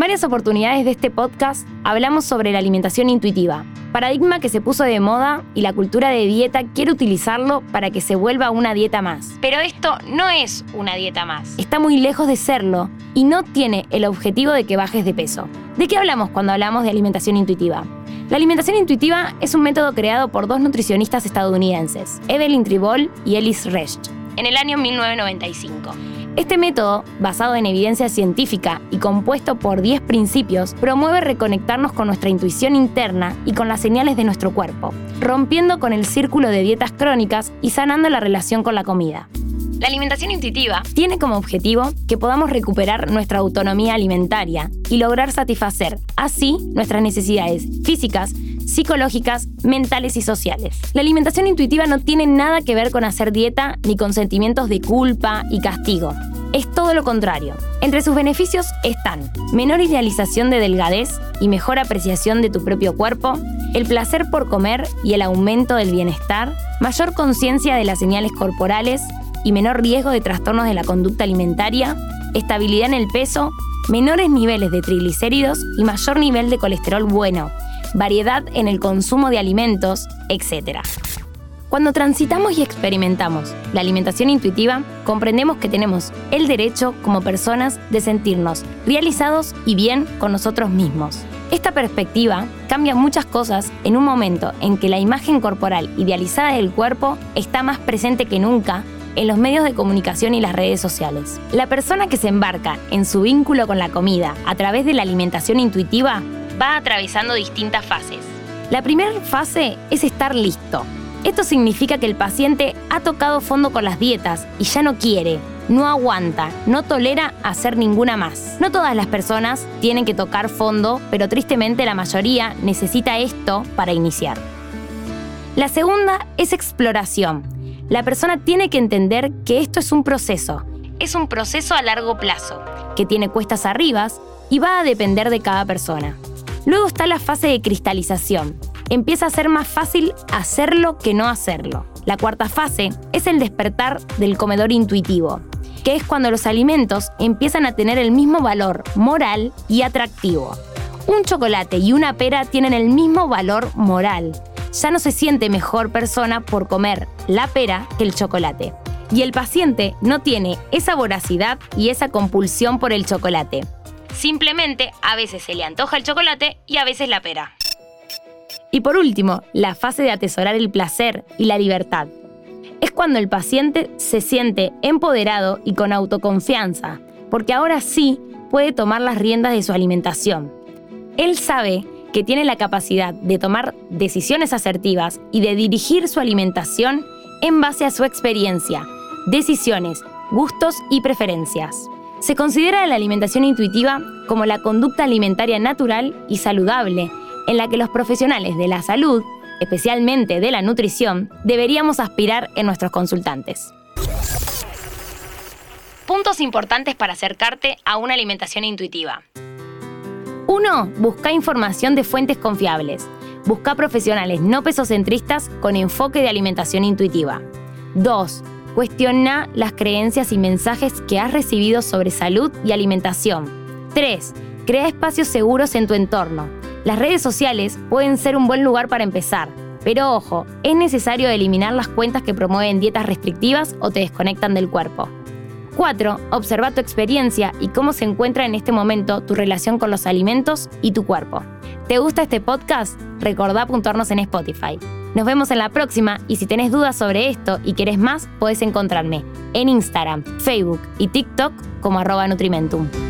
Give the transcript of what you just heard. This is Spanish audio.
En varias oportunidades de este podcast hablamos sobre la alimentación intuitiva, paradigma que se puso de moda y la cultura de dieta quiere utilizarlo para que se vuelva una dieta más. Pero esto no es una dieta más. Está muy lejos de serlo y no tiene el objetivo de que bajes de peso. ¿De qué hablamos cuando hablamos de alimentación intuitiva? La alimentación intuitiva es un método creado por dos nutricionistas estadounidenses, Evelyn Tribol y Ellis Resch, en el año 1995. Este método, basado en evidencia científica y compuesto por 10 principios, promueve reconectarnos con nuestra intuición interna y con las señales de nuestro cuerpo, rompiendo con el círculo de dietas crónicas y sanando la relación con la comida. La alimentación intuitiva tiene como objetivo que podamos recuperar nuestra autonomía alimentaria y lograr satisfacer así nuestras necesidades físicas, psicológicas, mentales y sociales. La alimentación intuitiva no tiene nada que ver con hacer dieta ni con sentimientos de culpa y castigo. Es todo lo contrario. Entre sus beneficios están menor idealización de delgadez y mejor apreciación de tu propio cuerpo, el placer por comer y el aumento del bienestar, mayor conciencia de las señales corporales y menor riesgo de trastornos de la conducta alimentaria, estabilidad en el peso, menores niveles de triglicéridos y mayor nivel de colesterol bueno, variedad en el consumo de alimentos, etc. Cuando transitamos y experimentamos la alimentación intuitiva, comprendemos que tenemos el derecho como personas de sentirnos realizados y bien con nosotros mismos. Esta perspectiva cambia muchas cosas en un momento en que la imagen corporal idealizada del cuerpo está más presente que nunca en los medios de comunicación y las redes sociales. La persona que se embarca en su vínculo con la comida a través de la alimentación intuitiva va atravesando distintas fases. La primera fase es estar listo. Esto significa que el paciente ha tocado fondo con las dietas y ya no quiere, no aguanta, no tolera hacer ninguna más. No todas las personas tienen que tocar fondo, pero tristemente la mayoría necesita esto para iniciar. La segunda es exploración. La persona tiene que entender que esto es un proceso. Es un proceso a largo plazo, que tiene cuestas arribas y va a depender de cada persona. Luego está la fase de cristalización. Empieza a ser más fácil hacerlo que no hacerlo. La cuarta fase es el despertar del comedor intuitivo, que es cuando los alimentos empiezan a tener el mismo valor moral y atractivo. Un chocolate y una pera tienen el mismo valor moral, ya no se siente mejor persona por comer la pera que el chocolate. Y el paciente no tiene esa voracidad y esa compulsión por el chocolate. Simplemente a veces se le antoja el chocolate y a veces la pera. Y por último, la fase de atesorar el placer y la libertad. Es cuando el paciente se siente empoderado y con autoconfianza, porque ahora sí puede tomar las riendas de su alimentación. Él sabe que tiene la capacidad de tomar decisiones asertivas y de dirigir su alimentación en base a su experiencia, decisiones, gustos y preferencias. Se considera la alimentación intuitiva como la conducta alimentaria natural y saludable, en la que los profesionales de la salud, especialmente de la nutrición, deberíamos aspirar en nuestros consultantes. Puntos importantes para acercarte a una alimentación intuitiva. 1. Busca información de fuentes confiables. Busca profesionales no pesocentristas con enfoque de alimentación intuitiva. 2. Cuestiona las creencias y mensajes que has recibido sobre salud y alimentación. 3. Crea espacios seguros en tu entorno. Las redes sociales pueden ser un buen lugar para empezar, pero ojo, es necesario eliminar las cuentas que promueven dietas restrictivas o te desconectan del cuerpo. 4. Observa tu experiencia y cómo se encuentra en este momento tu relación con los alimentos y tu cuerpo. ¿Te gusta este podcast? Recordá puntuarnos en Spotify. Nos vemos en la próxima y si tenés dudas sobre esto y querés más, podés encontrarme en Instagram, Facebook y TikTok como arroba Nutrimentum.